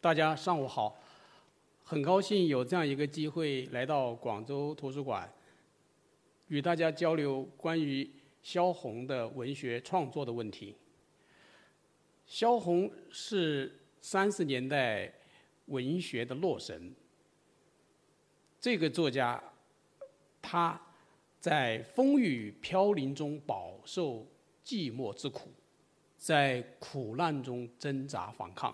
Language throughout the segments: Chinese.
大家上午好，很高兴有这样一个机会来到广州图书馆，与大家交流关于萧红的文学创作的问题。萧红是三十年代文学的洛神，这个作家，他在风雨飘零中饱受寂寞之苦，在苦难中挣扎反抗。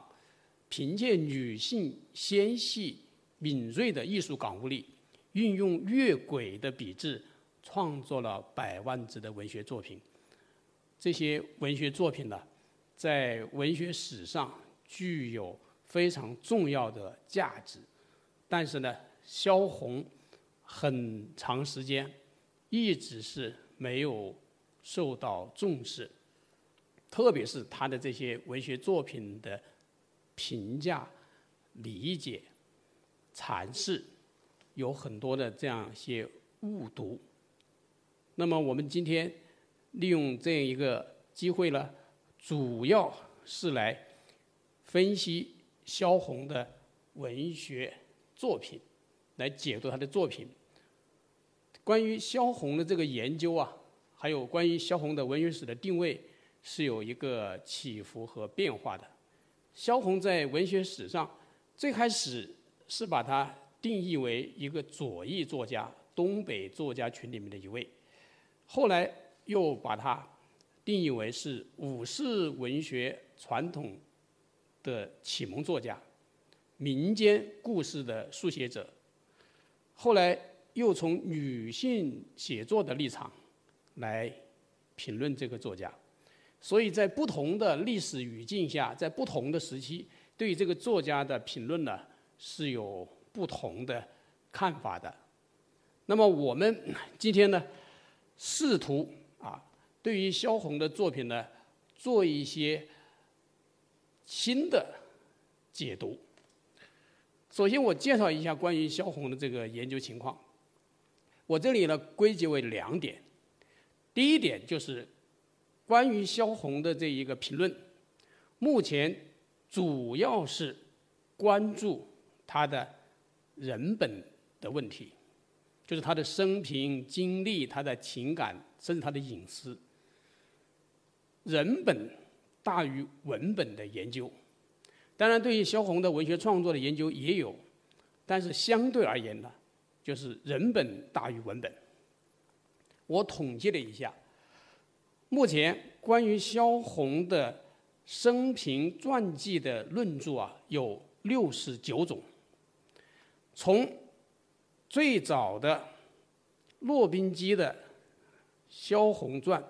凭借女性纤细敏锐的艺术感悟力，运用越轨的笔致，创作了百万字的文学作品。这些文学作品呢，在文学史上具有非常重要的价值。但是呢，萧红很长时间一直是没有受到重视，特别是他的这些文学作品的。评价、理解、阐释，有很多的这样一些误读。那么我们今天利用这样一个机会呢，主要是来分析萧红的文学作品，来解读他的作品。关于萧红的这个研究啊，还有关于萧红的文学史的定位，是有一个起伏和变化的。萧红在文学史上最开始是把他定义为一个左翼作家，东北作家群里面的一位，后来又把他定义为是武士文学传统的启蒙作家，民间故事的书写者，后来又从女性写作的立场来评论这个作家。所以在不同的历史语境下，在不同的时期，对于这个作家的评论呢，是有不同的看法的。那么我们今天呢，试图啊，对于萧红的作品呢，做一些新的解读。首先，我介绍一下关于萧红的这个研究情况。我这里呢，归结为两点。第一点就是。关于萧红的这一个评论，目前主要是关注他的人本的问题，就是他的生平经历、他的情感，甚至他的隐私。人本大于文本的研究，当然对于萧红的文学创作的研究也有，但是相对而言呢，就是人本大于文本。我统计了一下。目前关于萧红的生平传记的论著啊，有六十九种。从最早的骆宾基的《萧红传》，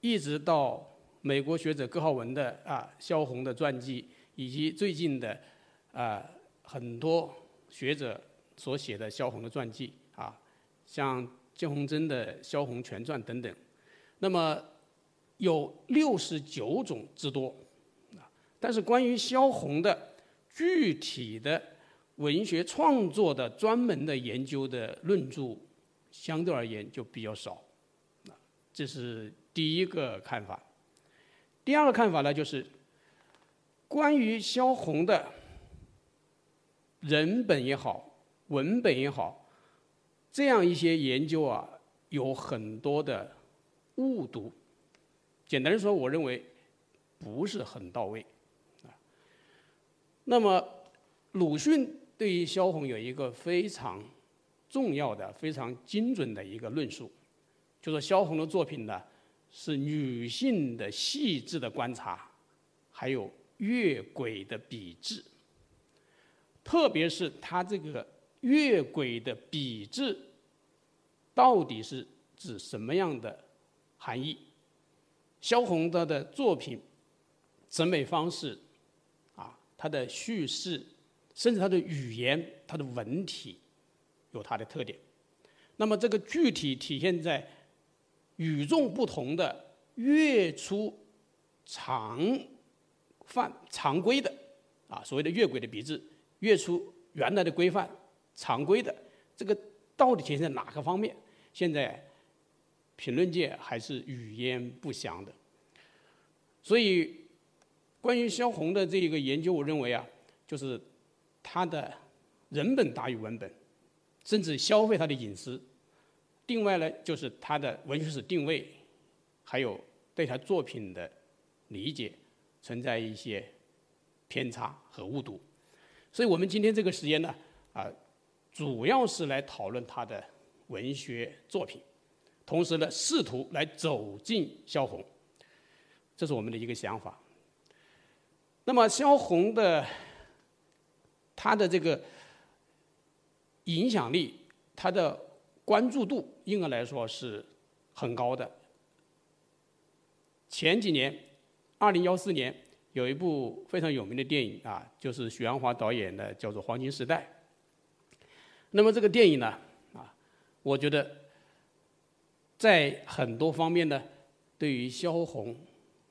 一直到美国学者戈浩文的啊萧红的传记，以及最近的啊很多学者所写的萧红的传记啊，像金宏珍的《萧红全传》等等。那么有六十九种之多，啊，但是关于萧红的具体的文学创作的专门的研究的论著，相对而言就比较少，啊，这是第一个看法。第二个看法呢，就是关于萧红的人本也好，文本也好，这样一些研究啊，有很多的。误读，简单的说，我认为不是很到位，啊。那么鲁迅对于萧红有一个非常重要的、非常精准的一个论述，就说萧红的作品呢是女性的细致的观察，还有越轨的笔致，特别是他这个越轨的笔致，到底是指什么样的？含义，萧红的的作品审美方式，啊，他的叙事，甚至他的语言、他的文体，有他的特点。那么这个具体体现在与众不同的、越出常范常规的，啊，所谓的越轨的笔致，越出原来的规范常规的，这个到底体现在哪个方面？现在。评论界还是语焉不详的，所以关于萧红的这一个研究，我认为啊，就是他的人本大于文本，甚至消费他的隐私。另外呢，就是他的文学史定位，还有对他作品的理解存在一些偏差和误读。所以我们今天这个时间呢，啊，主要是来讨论他的文学作品，同时呢，试图来走进萧红，这是我们的一个想法。那么萧红的他的这个影响力，他的关注度，应该来说是很高的。前几年，二零幺四年有一部非常有名的电影啊，就是许鞍华导演的，叫做《黄金时代》。那么这个电影呢，啊，我觉得在很多方面呢，对于萧红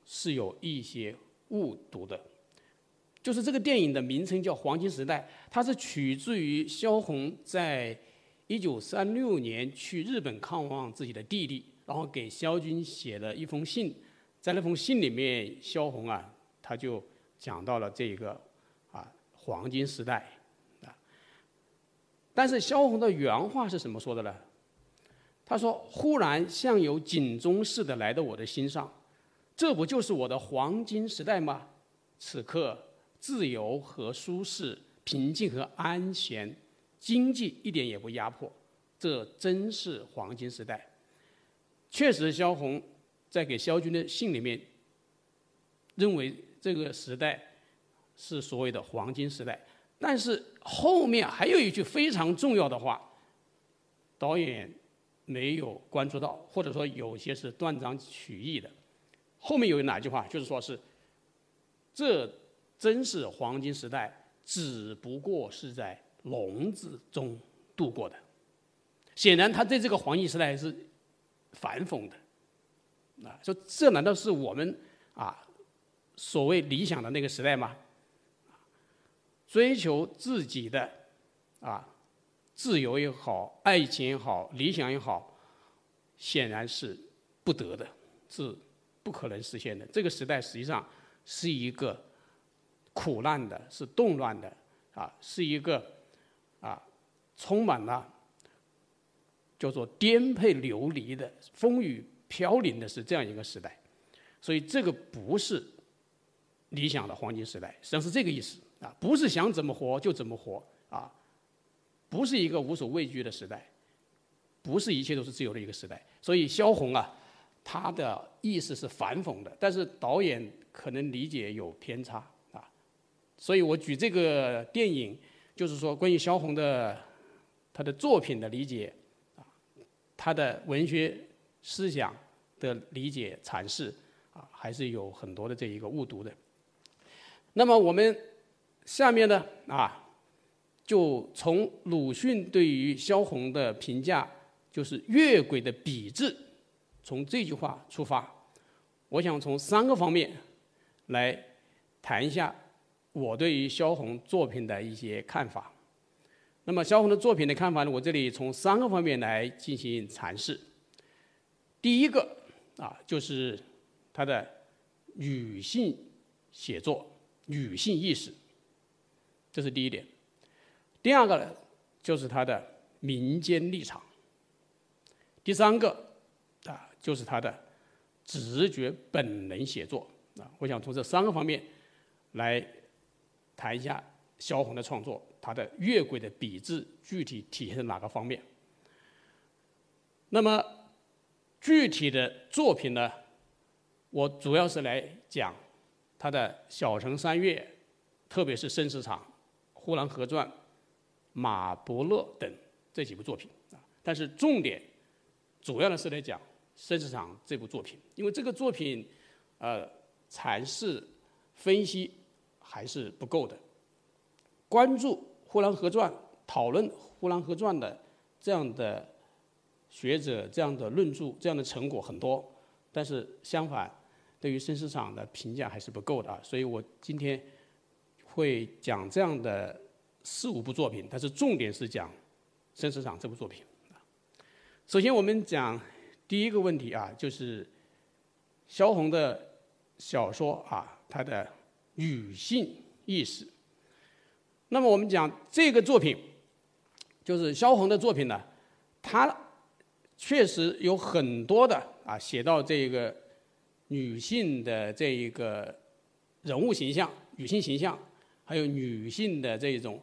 是有一些误读的。就是这个电影的名称叫《黄金时代》，它是取自于萧红在一九三六年去日本看望自己的弟弟，然后给萧军写了一封信，在那封信里面，萧红啊，他就讲到了这个啊黄金时代啊。但是萧红的原话是什么说的呢？他说：“忽然像有警钟似的来到我的心上，这不就是我的黄金时代吗？此刻。”自由和舒适，平静和安闲，经济一点也不压迫，这真是黄金时代。确实，萧红在给萧军的信里面认为这个时代是所谓的黄金时代，但是后面还有一句非常重要的话，导演没有关注到，或者说有些是断章取义的。后面有哪句话？就是说是这。真是黄金时代，只不过是在笼子中度过的。显然，他对这个黄金时代是反讽的。啊，说这难道是我们啊所谓理想的那个时代吗？追求自己的啊自由也好，爱情也好，理想也好，显然是不得的，是不可能实现的。这个时代实际上是一个。苦难的是动乱的，啊，是一个啊充满了叫做颠沛流离的风雨飘零的是这样一个时代，所以这个不是理想的黄金时代，实际上是这个意思啊，不是想怎么活就怎么活啊，不是一个无所畏惧的时代，不是一切都是自由的一个时代，所以萧红啊，他的意思是反讽的，但是导演可能理解有偏差啊。所以我举这个电影，就是说关于萧红的他的作品的理解，啊，他的文学思想的理解阐释，啊，还是有很多的这一个误读的。那么我们下面呢，啊，就从鲁迅对于萧红的评价，就是越轨的笔致，从这句话出发，我想从三个方面来谈一下。我对于萧红作品的一些看法，那么萧红的作品的看法呢？我这里从三个方面来进行阐释。第一个啊，就是他的女性写作、女性意识，这是第一点。第二个呢，就是他的民间立场。第三个啊，就是他的直觉本能写作啊。我想从这三个方面来。谈一下萧红的创作，他的越轨的笔致具体体现在哪个方面？那么具体的作品呢？我主要是来讲他的《小城三月》，特别是《生死场》《呼兰河传》《马伯乐》等这几部作品啊。但是重点主要的是来讲《生死场》这部作品，因为这个作品呃阐释分析。还是不够的。关注《呼兰河传》、讨论《呼兰河传》的这样的学者、这样的论著、这样的成果很多，但是相反，对于生死场的评价还是不够的啊。所以我今天会讲这样的四五部作品，但是重点是讲生死场这部作品。首先，我们讲第一个问题啊，就是萧红的小说啊，它的。女性意识，那么我们讲这个作品，就是萧红的作品呢，她确实有很多的啊写到这个女性的这一个人物形象、女性形象，还有女性的这种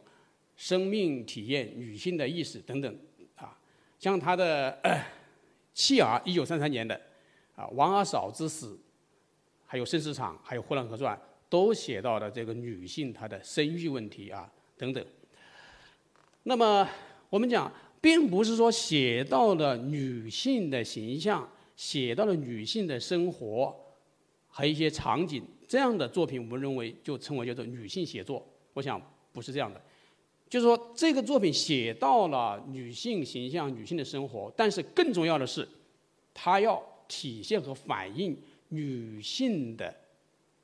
生命体验、女性的意识等等啊，像他的《弃儿》一九三三年的啊《王二嫂之死》，还有《生死场》，还有《呼兰河传》，都写到了这个女性她的生育问题啊。等等。那么我们讲，并不是说写到了女性的形象，写到了女性的生活，和一些场景这样的作品，我们认为就称为叫做女性写作。我想不是这样的，就是说这个作品写到了女性形象、女性的生活，但是更重要的是，它要体现和反映女性的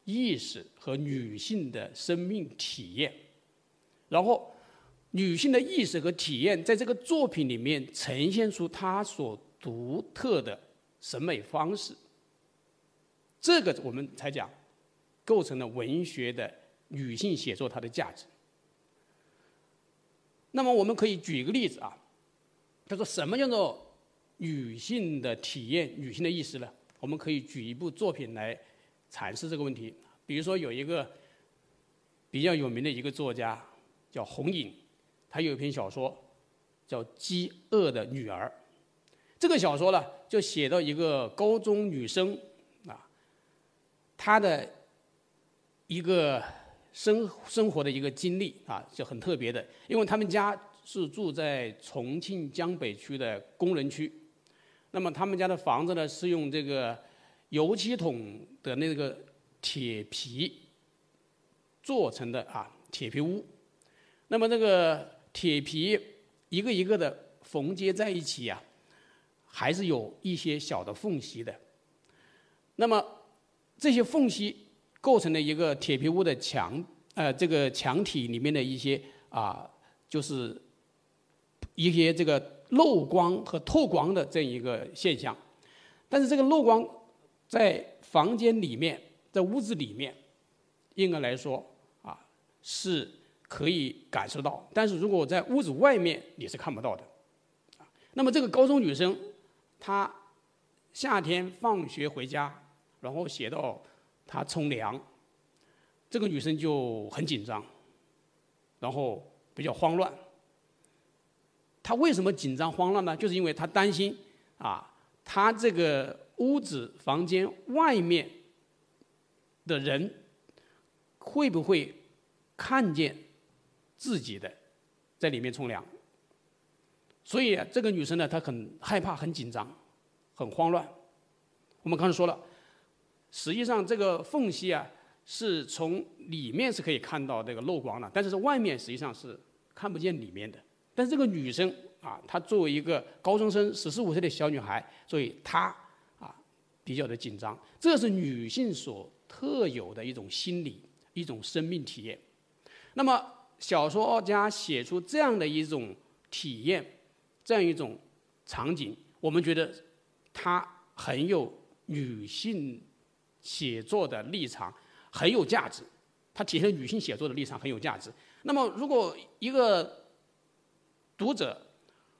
意识和女性的生命体验。然后，女性的意识和体验在这个作品里面呈现出她所独特的审美方式。这个我们才讲，构成了文学的女性写作它的价值。那么我们可以举一个例子啊，他说什么叫做女性的体验、女性的意识呢？我们可以举一部作品来阐释这个问题。比如说有一个比较有名的一个作家。叫红影，他有一篇小说叫《饥饿的女儿》。这个小说呢，就写到一个高中女生啊，她的一个生生活的一个经历啊，就很特别的。因为他们家是住在重庆江北区的工人区，那么他们家的房子呢，是用这个油漆桶的那个铁皮做成的啊，铁皮屋。那么那个铁皮一个一个的缝接在一起呀，还是有一些小的缝隙的。那么这些缝隙构成了一个铁皮屋的墙，呃，这个墙体里面的一些啊，就是一些这个漏光和透光的这样一个现象。但是这个漏光在房间里面，在屋子里面，应该来说啊是。可以感受到，但是如果在屋子外面，你是看不到的。那么这个高中女生，她夏天放学回家，然后写到她冲凉，这个女生就很紧张，然后比较慌乱。她为什么紧张慌乱呢？就是因为她担心啊，她这个屋子房间外面的人会不会看见。自己的在里面冲凉，所以这个女生呢，她很害怕、很紧张、很慌乱。我们刚才说了，实际上这个缝隙啊，是从里面是可以看到这个漏光的，但是外面实际上是看不见里面的。但是这个女生啊，她作为一个高中生、十四五岁的小女孩，所以她啊比较的紧张。这是女性所特有的一种心理、一种生命体验。那么。小说家写出这样的一种体验，这样一种场景，我们觉得他很有女性写作的立场，很有价值。它体现女性写作的立场很有价值。那么，如果一个读者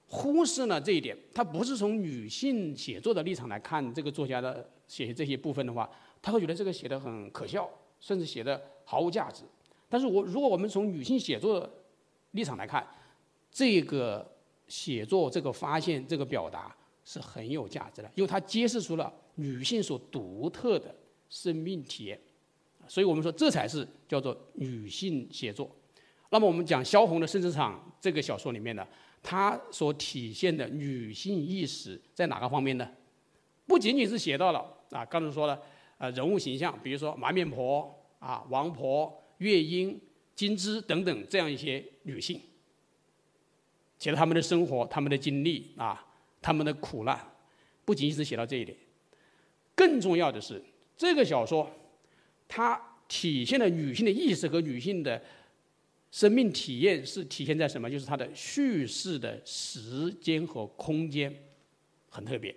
忽视了这一点，他不是从女性写作的立场来看这个作家的写这些部分的话，他会觉得这个写的很可笑，甚至写的毫无价值。但是我如果我们从女性写作立场来看，这个写作、这个发现、这个表达是很有价值的，因为它揭示出了女性所独特的生命体验，所以我们说这才是叫做女性写作。那么我们讲萧红的《生死场》这个小说里面呢，它所体现的女性意识在哪个方面呢？不仅仅是写到了啊，刚才说了，呃，人物形象，比如说麻面婆啊、王婆。月英、金枝等等这样一些女性，写了他们的生活、他们的经历啊，他们的苦难，不仅仅是写到这一点，更重要的是，这个小说它体现了女性的意识和女性的生命体验是体现在什么？就是它的叙事的时间和空间很特别。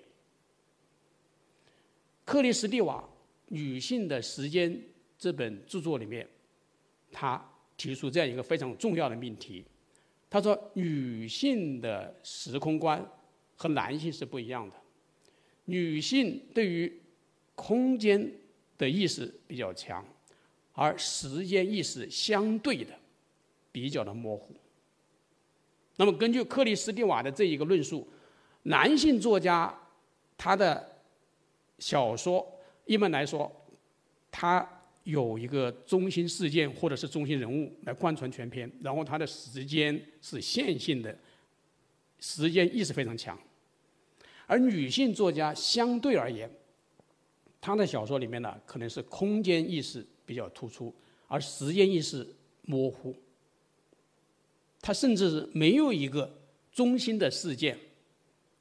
克里斯蒂瓦《女性的时间》这本著作里面。他提出这样一个非常重要的命题。他说，女性的时空观和男性是不一样的。女性对于空间的意识比较强，而时间意识相对的比较的模糊。那么，根据克里斯蒂瓦的这一个论述，男性作家他的小说一般来说，他有一个中心事件或者是中心人物来贯穿全篇，然后他的时间是线性的，时间意识非常强。而女性作家相对而言，他的小说里面呢，可能是空间意识比较突出，而时间意识模糊。他甚至是没有一个中心的事件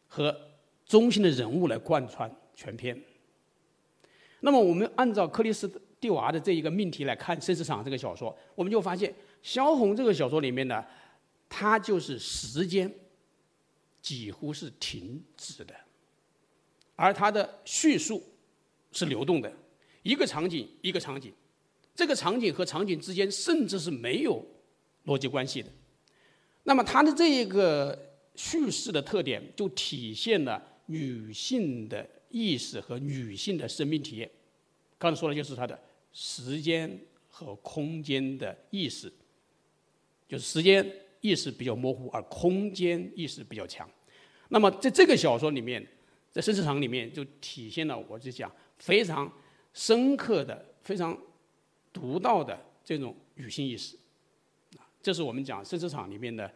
和中心的人物来贯穿全篇。那么，我们按照克里斯蒂娃的这一个命题来看《生死场》这个小说，我们就发现，萧红这个小说里面呢，它就是时间几乎是停止的，而它的叙述是流动的，一个场景一个场景，这个场景和场景之间甚至是没有逻辑关系的。那么，它的这一个叙事的特点，就体现了女性的意识和女性的生命体验。刚才说的就是它的时间和空间的意识，就是时间意识比较模糊，而空间意识比较强。那么，在这个小说里面，在生死场里面，就体现了我就讲非常深刻的、非常独到的这种女性意识。这是我们讲生死场里面的，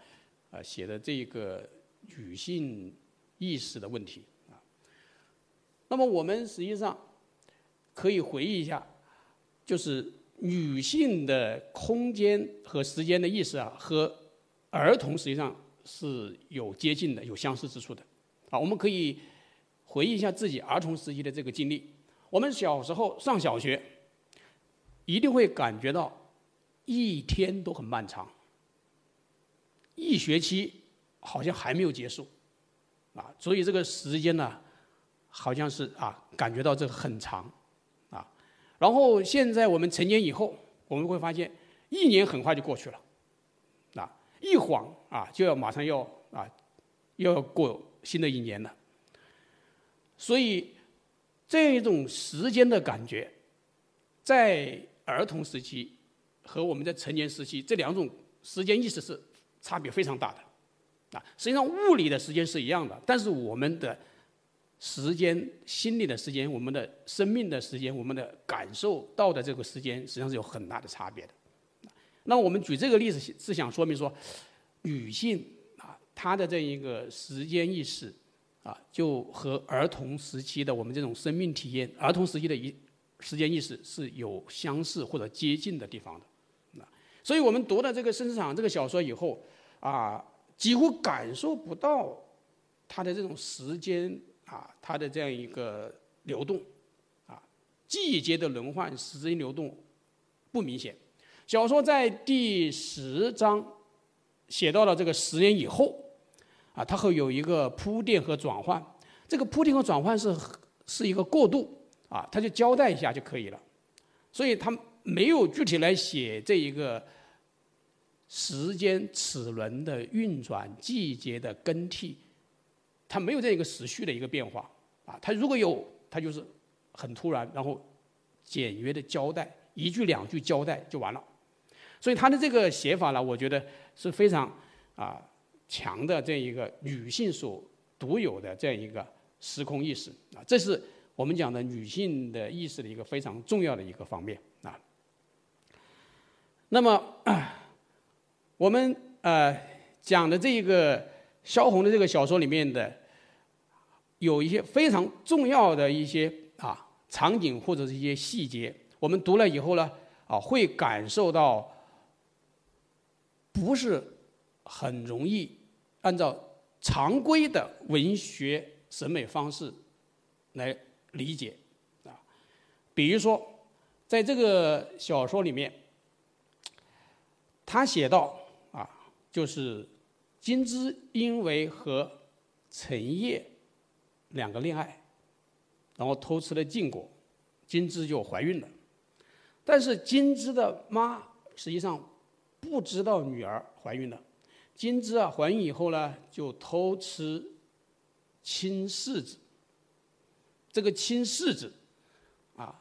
呃，写的这个女性意识的问题啊。那么我们实际上可以回忆一下，就是女性的空间和时间的意识啊，和儿童实际上是有接近的、有相似之处的啊。我们可以回忆一下自己儿童时期的这个经历。我们小时候上小学，一定会感觉到一天都很漫长。一学期好像还没有结束，啊，所以这个时间呢，好像是啊，感觉到这个很长，啊，然后现在我们成年以后，我们会发现一年很快就过去了，啊，一晃啊就要马上要啊，又要过新的一年了，所以这一种时间的感觉，在儿童时期和我们在成年时期这两种时间意识是。差别非常大的，啊，实际上物理的时间是一样的，但是我们的时间、心理的时间、我们的生命的时间、我们的感受到的这个时间，实际上是有很大的差别的。那我们举这个例子是想说明说，女性啊，她的这一个时间意识啊，就和儿童时期的我们这种生命体验、儿童时期的一时间意识是有相似或者接近的地方的。所以我们读了这个《生死场》这个小说以后，啊，几乎感受不到它的这种时间啊，它的这样一个流动，啊，季节的轮换，时间流动不明显。小说在第十章写到了这个十年以后，啊，它会有一个铺垫和转换。这个铺垫和转换是是一个过渡，啊，他就交代一下就可以了。所以他没有具体来写这一个。时间齿轮的运转，季节的更替，它没有这样一个时序的一个变化啊。它如果有，它就是很突然，然后简约的交代，一句两句交代就完了。所以他的这个写法呢，我觉得是非常啊强的这一个女性所独有的这样一个时空意识啊。这是我们讲的女性的意识的一个非常重要的一个方面啊。那么。我们呃讲的这一个萧红的这个小说里面的，有一些非常重要的一些啊场景或者是一些细节，我们读了以后呢，啊会感受到不是很容易按照常规的文学审美方式来理解啊，比如说在这个小说里面，他写到啊。就是金枝因为和陈烨两个恋爱，然后偷吃了禁果，金枝就怀孕了。但是金枝的妈实际上不知道女儿怀孕了。金枝啊，怀孕以后呢，就偷吃青柿子。这个青柿子，啊，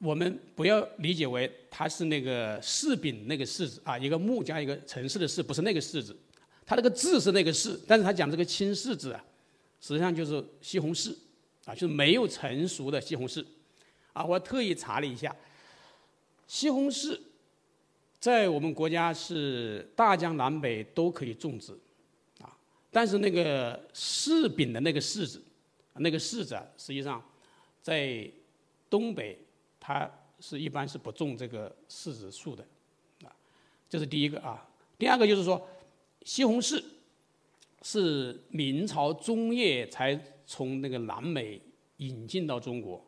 我们不要理解为它是那个柿饼那个柿子啊，一个木加一个城市的市，不是那个柿子。它那个字是那个柿，但是他讲这个青柿子啊，实际上就是西红柿，啊，就是没有成熟的西红柿。啊，我特意查了一下，西红柿。在我们国家是大江南北都可以种植，啊，但是那个柿饼的那个柿子，那个柿子啊，实际上在东北它是一般是不种这个柿子树的，啊，这是第一个啊。第二个就是说，西红柿是明朝中叶才从那个南美引进到中国。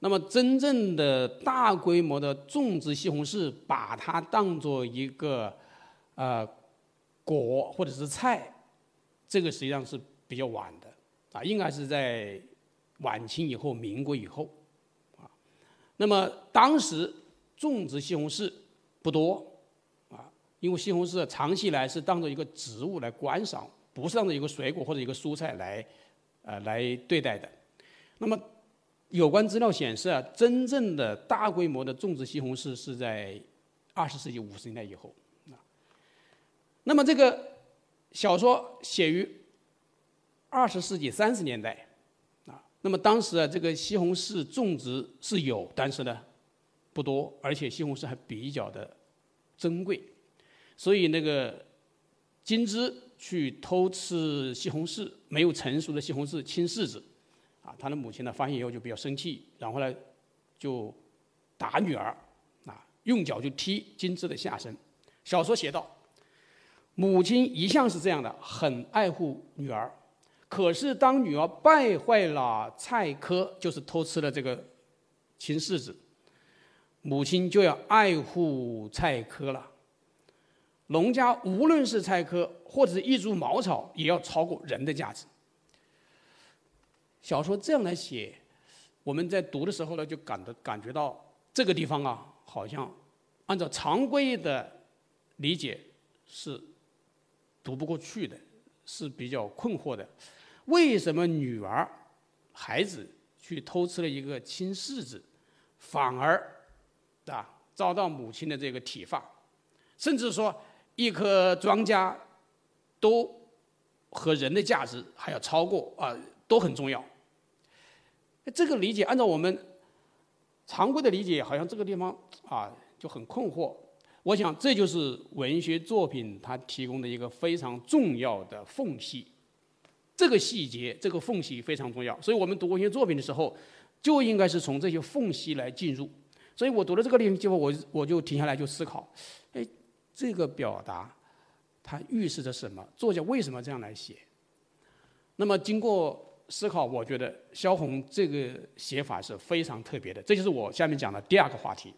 那么，真正的大规模的种植西红柿，把它当做一个呃果或者是菜，这个实际上是比较晚的啊，应该是在晚清以后、民国以后啊。那么当时种植西红柿不多啊，因为西红柿长期以来是当做一个植物来观赏，不是当做一个水果或者一个蔬菜来呃来对待的。那么。有关资料显示啊，真正的大规模的种植西红柿是在二十世纪五十年代以后。那么这个小说写于二十世纪三十年代啊。那么当时啊，这个西红柿种植是有，但是呢不多，而且西红柿还比较的珍贵，所以那个金枝去偷吃西红柿，没有成熟的西红柿青柿子。啊，他的母亲呢发现以后就比较生气，然后呢就打女儿，啊，用脚就踢金枝的下身。小说写道，母亲一向是这样的，很爱护女儿，可是当女儿败坏了菜窠，就是偷吃了这个青柿子，母亲就要爱护菜窠了。农家无论是菜窠或者是一株茅草，也要超过人的价值。小说这样来写，我们在读的时候呢，就感的感觉到这个地方啊，好像按照常规的理解是读不过去的，是比较困惑的。为什么女儿、孩子去偷吃了一个青柿子，反而啊遭到母亲的这个体罚，甚至说一颗庄稼都和人的价值还要超过啊？都很重要。这个理解按照我们常规的理解，好像这个地方啊就很困惑。我想这就是文学作品它提供的一个非常重要的缝隙。这个细节，这个缝隙非常重要。所以我们读文学作品的时候，就应该是从这些缝隙来进入。所以我读了这个地方之后，我我就停下来就思考：哎，这个表达它预示着什么？作家为什么这样来写？那么经过思考，我觉得萧红这个写法是非常特别的。这就是我下面讲的第二个话题。